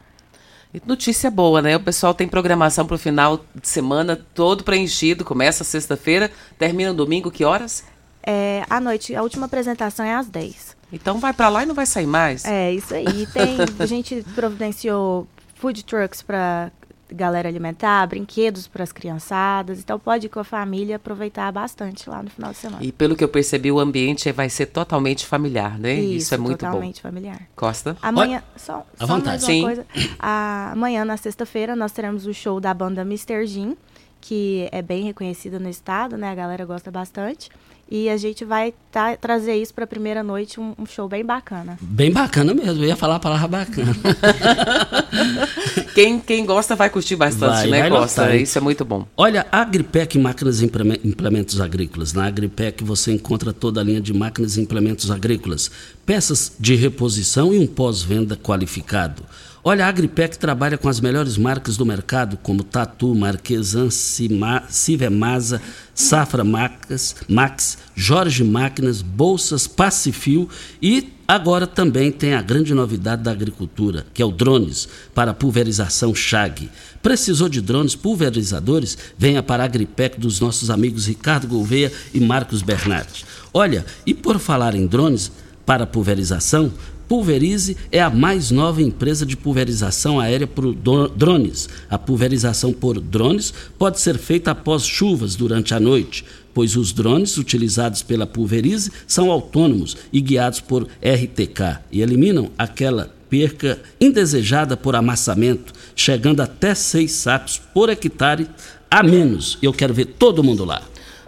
Notícia boa, né? O pessoal tem programação para o final de semana todo preenchido. Começa sexta-feira, termina no domingo, que horas? É, à noite, a última apresentação é às 10. Então vai para lá e não vai sair mais? É, isso aí. Tem, a gente providenciou food trucks para galera alimentar, brinquedos para as criançadas. Então pode ir com a família aproveitar bastante lá no final de semana. E pelo que eu percebi, o ambiente vai ser totalmente familiar, né? Isso, Isso é muito totalmente bom. Totalmente familiar. Costa? Amanhã, só, só vontade. mais uma Sim. coisa. A- amanhã, na sexta-feira, nós teremos o show da banda Mr. Jim, que é bem reconhecida no estado, né? A galera gosta bastante. E a gente vai tá- trazer isso para a primeira noite, um, um show bem bacana. Bem bacana mesmo, eu ia falar a palavra bacana. <laughs> Quem, quem gosta vai curtir bastante, Vai, né, vai Costa? notar? Isso é muito bom. Olha, a Agripec Máquinas e Impleme- Implementos Agrícolas. Na Agripec você encontra toda a linha de máquinas e implementos agrícolas, peças de reposição e um pós-venda qualificado. Olha, a Agripec trabalha com as melhores marcas do mercado, como Tatu, Marquesan, Civemasa, Safra Max, Max, Jorge Máquinas, Bolsas, Pacifil e agora também tem a grande novidade da agricultura, que é o drones para pulverização Chag. Precisou de drones pulverizadores? Venha para a Agripec dos nossos amigos Ricardo Gouveia e Marcos Bernardi. Olha, e por falar em drones para pulverização, Pulverize é a mais nova empresa de pulverização aérea por drones. A pulverização por drones pode ser feita após chuvas durante a noite, pois os drones utilizados pela Pulverize são autônomos e guiados por RTK e eliminam aquela perca indesejada por amassamento, chegando até seis sacos por hectare a menos. Eu quero ver todo mundo lá.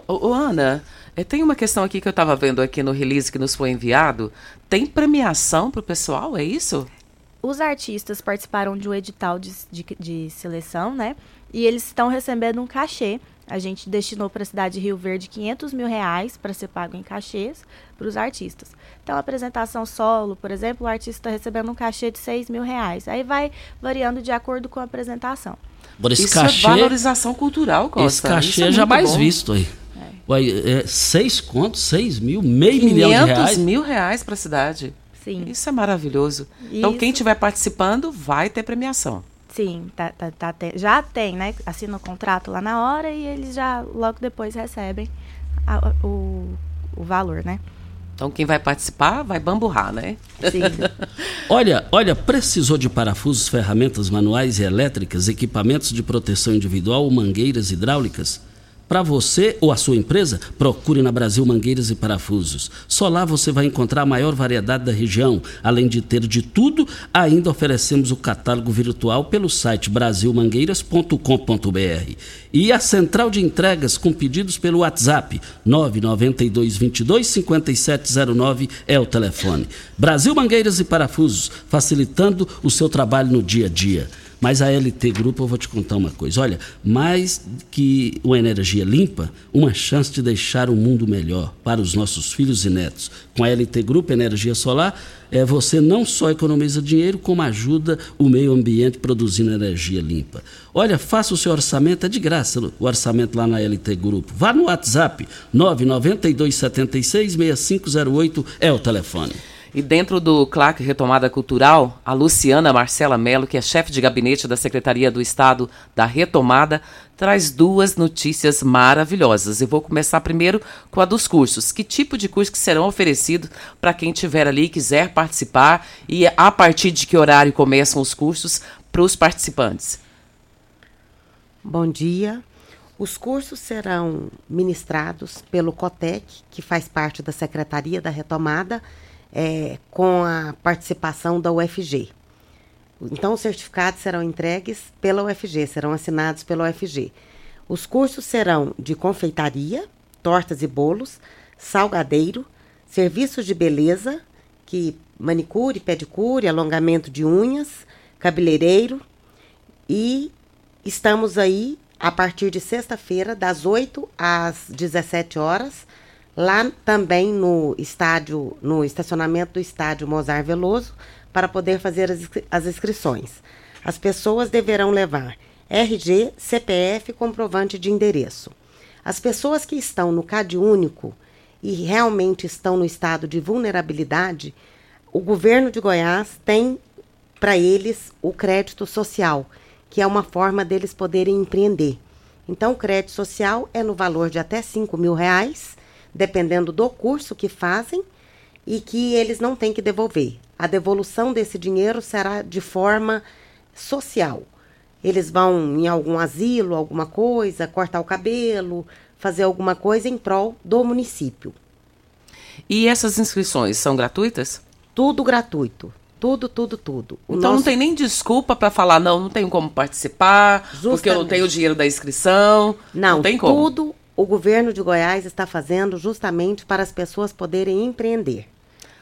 Ô, Ana, eh, tem uma questão aqui que eu estava vendo aqui no release que nos foi enviado. Tem premiação para o pessoal, é isso? Os artistas participaram de um edital de, de, de seleção, né? E eles estão recebendo um cachê. A gente destinou para a cidade de Rio Verde 500 mil reais para ser pago em cachês para os artistas. Então, a apresentação solo, por exemplo, o artista está recebendo um cachê de 6 mil reais. Aí vai variando de acordo com a apresentação. Por esse isso cachê, é valorização cultural, Costa. esse cachê Isso é é muito jamais bom. visto aí. Uai, é, seis contos, seis mil, meio milhão de 500 reais. mil reais para a cidade. Sim. Isso é maravilhoso. Então, Isso. quem estiver participando vai ter premiação. Sim, tá, tá, tá te- já tem, né? Assina o contrato lá na hora e eles já logo depois recebem a- o, o valor, né? Então, quem vai participar vai bamburrar, né? Sim. <laughs> Olha, olha, precisou de parafusos, ferramentas manuais e elétricas, equipamentos de proteção individual mangueiras hidráulicas? Para você ou a sua empresa, procure na Brasil Mangueiras e Parafusos. Só lá você vai encontrar a maior variedade da região. Além de ter de tudo, ainda oferecemos o catálogo virtual pelo site brasilmangueiras.com.br. E a central de entregas com pedidos pelo WhatsApp 992 22 5709 é o telefone. Brasil Mangueiras e Parafusos, facilitando o seu trabalho no dia a dia. Mas a LT Grupo, eu vou te contar uma coisa. Olha, mais que uma energia limpa, uma chance de deixar o mundo melhor para os nossos filhos e netos. Com a LT Grupo Energia Solar, é, você não só economiza dinheiro, como ajuda o meio ambiente produzindo energia limpa. Olha, faça o seu orçamento, é de graça o orçamento lá na LT Grupo. Vá no WhatsApp 992 76 6508 é o telefone. E dentro do CLAC Retomada Cultural, a Luciana Marcela Mello, que é chefe de gabinete da Secretaria do Estado da Retomada, traz duas notícias maravilhosas. Eu vou começar primeiro com a dos cursos. Que tipo de cursos que serão oferecidos para quem estiver ali e quiser participar e a partir de que horário começam os cursos para os participantes? Bom dia. Os cursos serão ministrados pelo COTEC, que faz parte da Secretaria da Retomada, é, com a participação da UFG. Então, os certificados serão entregues pela UFG, serão assinados pela UFG. Os cursos serão de confeitaria, tortas e bolos, salgadeiro, serviços de beleza, que manicure, pedicure, alongamento de unhas, cabeleireiro e estamos aí a partir de sexta-feira, das 8 às 17 horas, lá também no estádio, no estacionamento do estádio Mozar Veloso, para poder fazer as, as inscrições. As pessoas deverão levar RG, CPF comprovante de endereço. As pessoas que estão no CAD único e realmente estão no estado de vulnerabilidade, o governo de Goiás tem para eles o crédito social, que é uma forma deles poderem empreender. Então, o crédito social é no valor de até 5 mil reais, dependendo do curso que fazem, e que eles não têm que devolver. A devolução desse dinheiro será de forma social. Eles vão em algum asilo, alguma coisa, cortar o cabelo, fazer alguma coisa em prol do município. E essas inscrições são gratuitas? Tudo gratuito. Tudo, tudo, tudo. O então nosso... não tem nem desculpa para falar, não, não tenho como participar, Justamente. porque eu não tenho o dinheiro da inscrição. Não, não tem como. Tudo o governo de Goiás está fazendo justamente para as pessoas poderem empreender.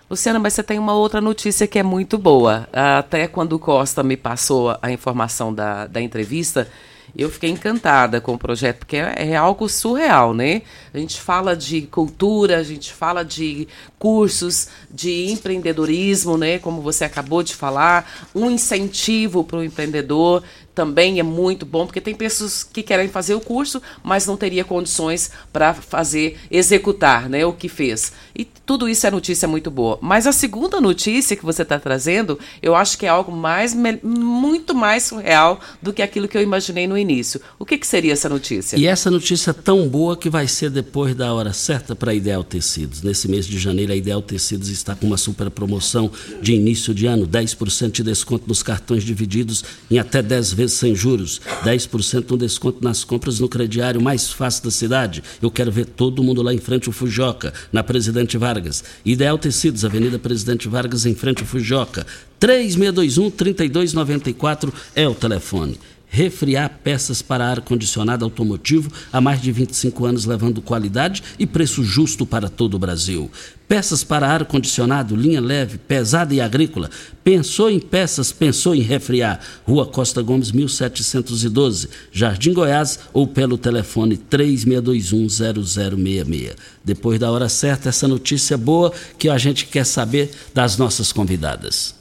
Luciana, mas você tem uma outra notícia que é muito boa. Até quando o Costa me passou a informação da, da entrevista, eu fiquei encantada com o projeto, porque é, é, algo surreal, né? A gente fala de cultura, a gente fala de cursos, de empreendedorismo, né? Como você acabou de falar, um incentivo para o empreendedor também é muito bom, porque tem pessoas que querem fazer o curso, mas não teria condições para fazer, executar né, o que fez. E tudo isso é notícia muito boa. Mas a segunda notícia que você está trazendo, eu acho que é algo mais, muito mais surreal do que aquilo que eu imaginei no início. O que, que seria essa notícia? E essa notícia tão boa que vai ser depois da hora certa para a Ideal Tecidos. Nesse mês de janeiro, a Ideal Tecidos está com uma super promoção de início de ano, 10% de desconto nos cartões divididos em até 10 vezes sem juros, 10% no desconto nas compras no crediário mais fácil da cidade. Eu quero ver todo mundo lá em frente ao Fujoca, na Presidente Vargas. Ideal Tecidos, Avenida Presidente Vargas, em frente ao Fujoca. 3621-3294 é o telefone refriar peças para ar-condicionado automotivo há mais de 25 anos, levando qualidade e preço justo para todo o Brasil. Peças para ar-condicionado, linha leve, pesada e agrícola. Pensou em peças, pensou em refriar. Rua Costa Gomes, 1712, Jardim Goiás ou pelo telefone 36210066. Depois da hora certa, essa notícia boa que a gente quer saber das nossas convidadas.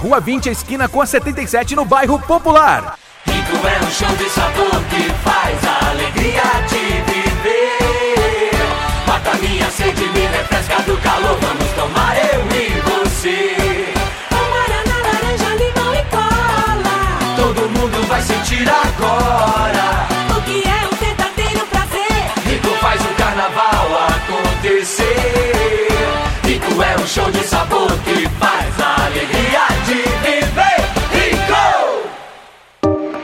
Rua 20, esquina com a 77, no bairro Popular. Rico é um show de sabor que faz a alegria de viver. Mata minha sede, me refresca do calor. Vamos tomar eu e você. Amarana, laranja, limão e cola. Todo mundo vai sentir agora. O que é um verdadeiro prazer? Rico faz o carnaval acontecer. Rico é um show de sabor que faz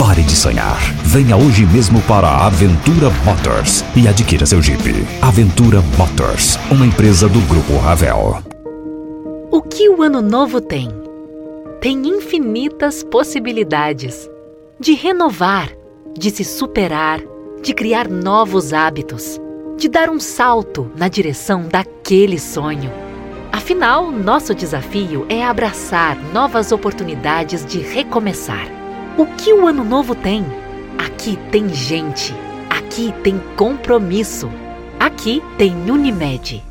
Pare de sonhar. Venha hoje mesmo para a Aventura Motors e adquira seu Jeep. Aventura Motors, uma empresa do Grupo Ravel. O que o Ano Novo tem? Tem infinitas possibilidades de renovar, de se superar, de criar novos hábitos, de dar um salto na direção daquele sonho. Afinal, nosso desafio é abraçar novas oportunidades de recomeçar. O que o Ano Novo tem? Aqui tem gente, aqui tem compromisso, aqui tem Unimed.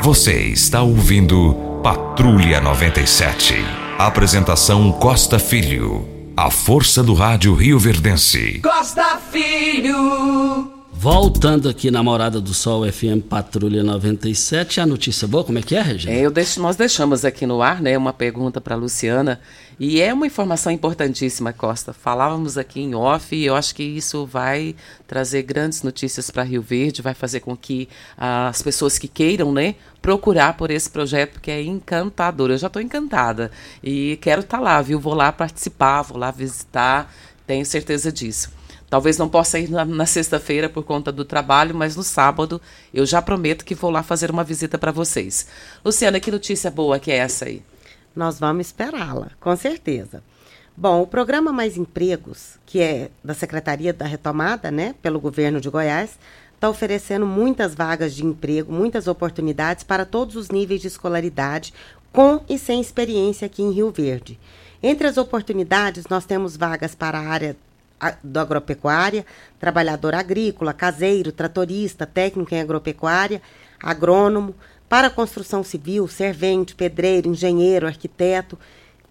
Você está ouvindo Patrulha 97. Apresentação Costa Filho. A força do rádio Rio Verdense. Costa Filho. Voltando aqui na Morada do Sol FM Patrulha 97, a notícia boa, como é que é, Regina? É, deixo, nós deixamos aqui no ar, né, uma pergunta para Luciana, e é uma informação importantíssima, Costa. Falávamos aqui em off, e eu acho que isso vai trazer grandes notícias para Rio Verde, vai fazer com que ah, as pessoas que queiram, né, procurar por esse projeto que é encantador. Eu já estou encantada e quero estar lá, viu? Vou lá participar, vou lá visitar, tenho certeza disso. Talvez não possa ir na, na sexta-feira por conta do trabalho, mas no sábado eu já prometo que vou lá fazer uma visita para vocês. Luciana, que notícia boa que é essa aí? Nós vamos esperá-la, com certeza. Bom, o programa Mais Empregos, que é da Secretaria da Retomada, né, pelo governo de Goiás, está oferecendo muitas vagas de emprego, muitas oportunidades para todos os níveis de escolaridade, com e sem experiência aqui em Rio Verde. Entre as oportunidades, nós temos vagas para a área do agropecuária, trabalhador agrícola, caseiro, tratorista, técnico em agropecuária, agrônomo, para construção civil, servente, pedreiro, engenheiro, arquiteto.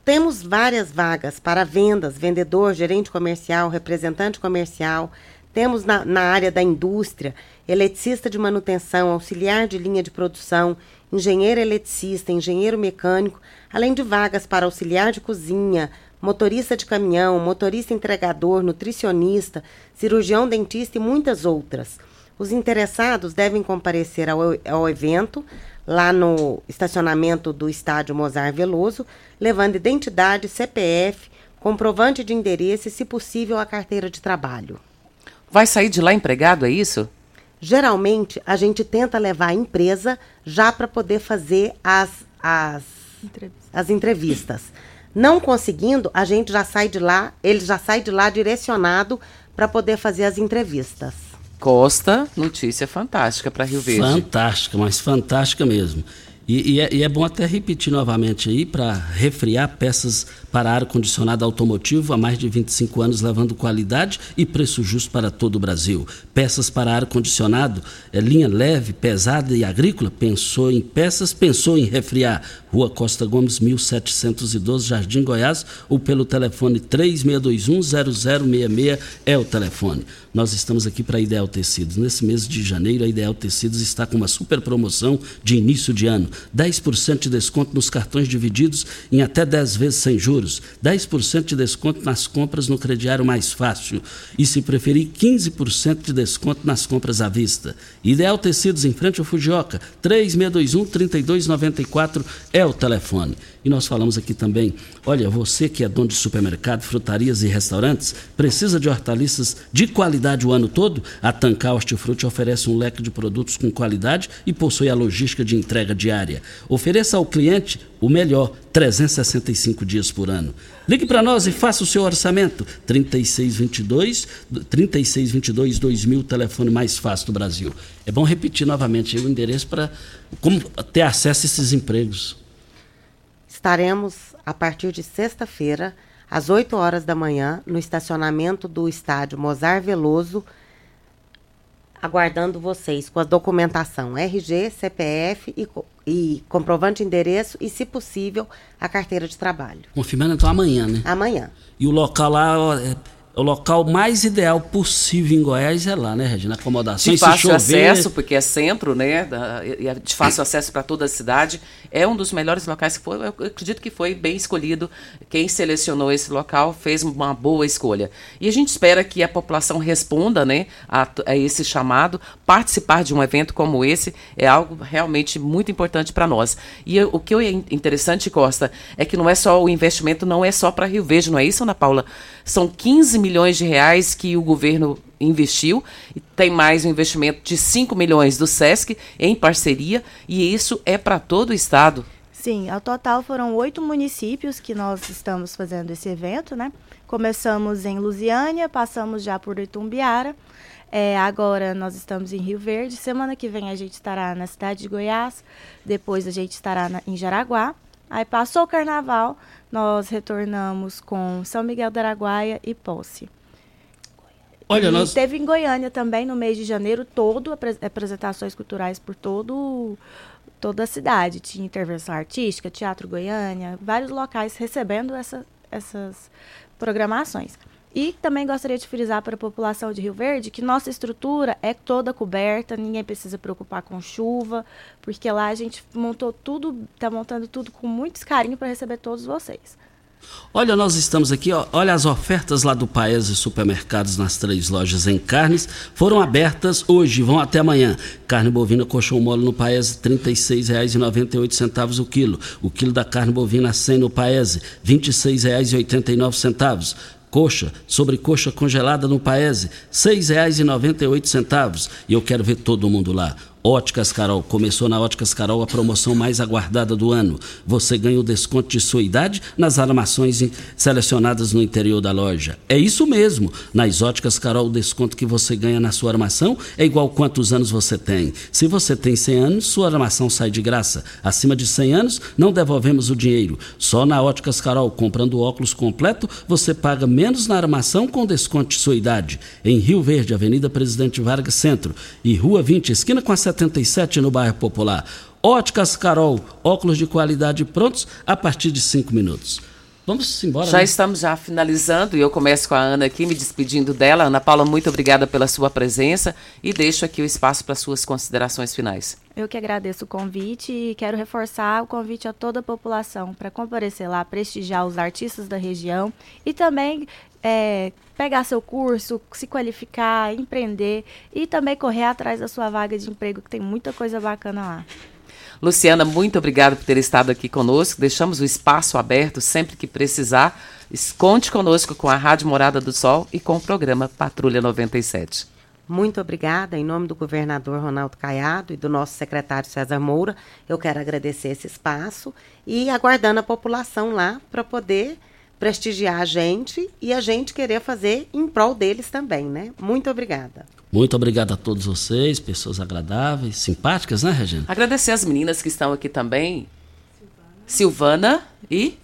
Temos várias vagas para vendas, vendedor, gerente comercial, representante comercial. Temos na, na área da indústria, eletricista de manutenção, auxiliar de linha de produção, engenheiro eletricista, engenheiro mecânico, além de vagas para auxiliar de cozinha, motorista de caminhão, motorista entregador, nutricionista, cirurgião dentista e muitas outras. Os interessados devem comparecer ao, ao evento lá no estacionamento do estádio Mozar Veloso, levando identidade, CPF, comprovante de endereço e, se possível, a carteira de trabalho. Vai sair de lá empregado, é isso? Geralmente, a gente tenta levar a empresa já para poder fazer as, as, as entrevistas. Não conseguindo, a gente já sai de lá, ele já sai de lá direcionado para poder fazer as entrevistas. Costa, notícia fantástica para Rio Verde. Fantástica, mas fantástica mesmo. E, e é, e é bom até repetir novamente aí para refriar peças para ar-condicionado automotivo há mais de 25 anos, levando qualidade e preço justo para todo o Brasil. Peças para ar-condicionado, é linha leve, pesada e agrícola. Pensou em peças, pensou em refriar. Rua Costa Gomes, 1712, Jardim Goiás, ou pelo telefone 3621-0066 é o telefone. Nós estamos aqui para Ideal Tecidos. Nesse mês de janeiro, a Ideal Tecidos está com uma super promoção de início de ano. 10% de desconto nos cartões divididos em até 10 vezes sem juros. 10% de desconto nas compras no crediário mais fácil. E, se preferir, 15% de desconto nas compras à vista. Ideal Tecidos, em frente ao Fujioka. 3621-3294 é o telefone. E nós falamos aqui também, olha, você que é dono de supermercado, frutarias e restaurantes, precisa de hortaliças de qualidade o ano todo? A Tancar Hortifruti oferece um leque de produtos com qualidade e possui a logística de entrega diária. Ofereça ao cliente o melhor, 365 dias por ano. Ligue para nós e faça o seu orçamento. 3622 3622 2000, telefone mais fácil do Brasil. É bom repetir novamente o endereço para como ter acesso a esses empregos. Estaremos a partir de sexta-feira, às 8 horas da manhã, no estacionamento do estádio Mozar Veloso, aguardando vocês com a documentação RG, CPF e, e comprovante de endereço e, se possível, a carteira de trabalho. Confirmando então amanhã, né? Amanhã. E o local lá é, o local mais ideal possível em Goiás é lá, né, Regina? Acomodações, de fácil chover... acesso, porque é centro, né? E é de fácil acesso para toda a cidade. É um dos melhores locais que foi. Eu acredito que foi bem escolhido. Quem selecionou esse local fez uma boa escolha. E a gente espera que a população responda, né, a, a esse chamado. Participar de um evento como esse é algo realmente muito importante para nós. E o que é in- interessante, Costa, é que não é só o investimento, não é só para Rio Verde, não é isso, Ana Paula? São 15 milhões de reais que o governo investiu e tem mais um investimento de 5 milhões do SESC em parceria e isso é para todo o estado. Sim, ao total foram oito municípios que nós estamos fazendo esse evento, né? Começamos em Lusiânia, passamos já por Itumbiara, é, agora nós estamos em Rio Verde. Semana que vem a gente estará na cidade de Goiás, depois a gente estará na- em Jaraguá. Aí passou o carnaval, nós retornamos com São Miguel da Araguaia e Posse. Olha, e nós- teve em Goiânia também, no mês de janeiro, todo apre- apresentações culturais por todo toda a cidade. Tinha intervenção artística, Teatro Goiânia, vários locais recebendo essa- essas programações. E também gostaria de frisar para a população de Rio Verde que nossa estrutura é toda coberta, ninguém precisa preocupar com chuva, porque lá a gente montou tudo, está montando tudo com muito carinho para receber todos vocês. Olha, nós estamos aqui, ó, olha as ofertas lá do Paese Supermercados nas três lojas em carnes. Foram abertas hoje, vão até amanhã. Carne bovina colchão mole no Paese, R$ 36,98 o quilo. O quilo da carne bovina 100 no Paese, R$ 26,89. Coxa, sobrecoxa congelada no Paese, R$ 6,98. E eu quero ver todo mundo lá. Óticas Carol. Começou na Óticas Carol a promoção mais aguardada do ano. Você ganha o desconto de sua idade nas armações selecionadas no interior da loja. É isso mesmo. Nas Óticas Carol, o desconto que você ganha na sua armação é igual quantos anos você tem. Se você tem 100 anos, sua armação sai de graça. Acima de 100 anos, não devolvemos o dinheiro. Só na Óticas Carol, comprando óculos completo, você paga menos na armação com desconto de sua idade. Em Rio Verde, Avenida Presidente Vargas Centro e Rua 20, esquina com a 77 no bairro Popular. Óticas Carol, óculos de qualidade prontos a partir de 5 minutos. Vamos embora. Já né? estamos já finalizando e eu começo com a Ana aqui, me despedindo dela. Ana Paula, muito obrigada pela sua presença e deixo aqui o espaço para suas considerações finais. Eu que agradeço o convite e quero reforçar o convite a toda a população para comparecer lá, prestigiar os artistas da região e também é, pegar seu curso, se qualificar, empreender e também correr atrás da sua vaga de emprego, que tem muita coisa bacana lá. Luciana, muito obrigada por ter estado aqui conosco. Deixamos o espaço aberto sempre que precisar. Es- Conte conosco com a Rádio Morada do Sol e com o programa Patrulha 97. Muito obrigada. Em nome do governador Ronaldo Caiado e do nosso secretário César Moura, eu quero agradecer esse espaço e aguardando a população lá para poder prestigiar a gente e a gente querer fazer em prol deles também, né? Muito obrigada. Muito obrigado a todos vocês, pessoas agradáveis, simpáticas, né, Regina? Agradecer as meninas que estão aqui também. Silvana e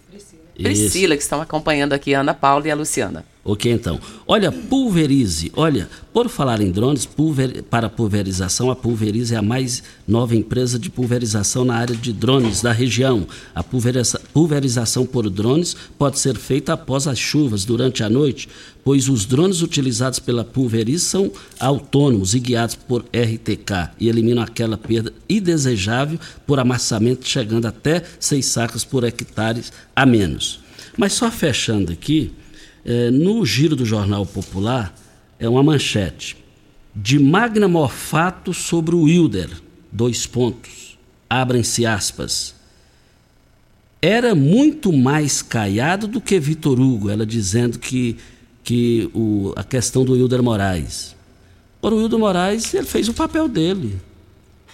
Priscila, que estão acompanhando aqui a Ana Paula e a Luciana. Ok, então. Olha, pulverize. Olha, por falar em drones, pulver, para pulverização, a Pulverize é a mais nova empresa de pulverização na área de drones da região. A pulveriza, pulverização por drones pode ser feita após as chuvas, durante a noite, pois os drones utilizados pela Pulverize são autônomos e guiados por RTK e eliminam aquela perda indesejável por amassamento, chegando até seis sacas por hectare a menos. Mas só fechando aqui, é, no giro do Jornal Popular, é uma manchete. De Magna Morfato sobre o Wilder. Dois pontos. Abrem-se aspas. Era muito mais caiado do que Vitor Hugo, ela dizendo que, que o, a questão do Wilder Moraes. Ora, o Wilder Moraes ele fez o papel dele.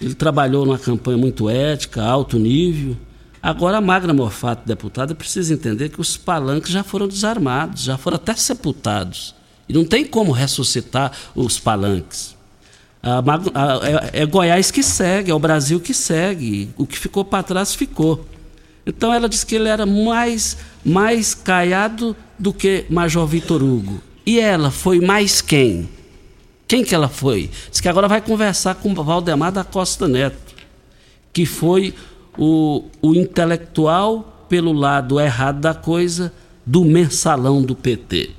Ele trabalhou numa campanha muito ética, alto nível. Agora, a Magna Morfato, deputada, precisa entender que os palanques já foram desarmados, já foram até sepultados. E não tem como ressuscitar os palanques. A a- é, é Goiás que segue, é o Brasil que segue. O que ficou para trás ficou. Então ela disse que ele era mais, mais caiado do que Major Vitor Hugo. E ela foi mais quem? Quem que ela foi? Diz que agora vai conversar com Valdemar da Costa Neto, que foi o, o intelectual pelo lado errado da coisa do mensalão do PT.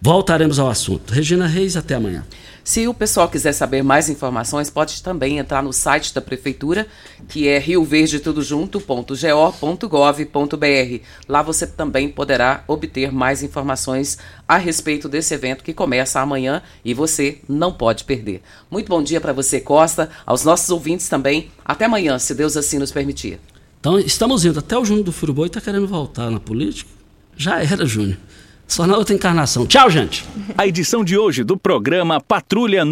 Voltaremos ao assunto. Regina Reis, até amanhã. Se o pessoal quiser saber mais informações, pode também entrar no site da prefeitura, que é rioverdetudojunto.go.gov.br. Lá você também poderá obter mais informações a respeito desse evento que começa amanhã e você não pode perder. Muito bom dia para você, Costa, aos nossos ouvintes também. Até amanhã, se Deus assim nos permitir. Então, estamos indo. Até o Júnior do Furuboi está querendo voltar na política. Já era, Júnior. Só na outra encarnação. Tchau, gente. A edição de hoje do programa Patrulha no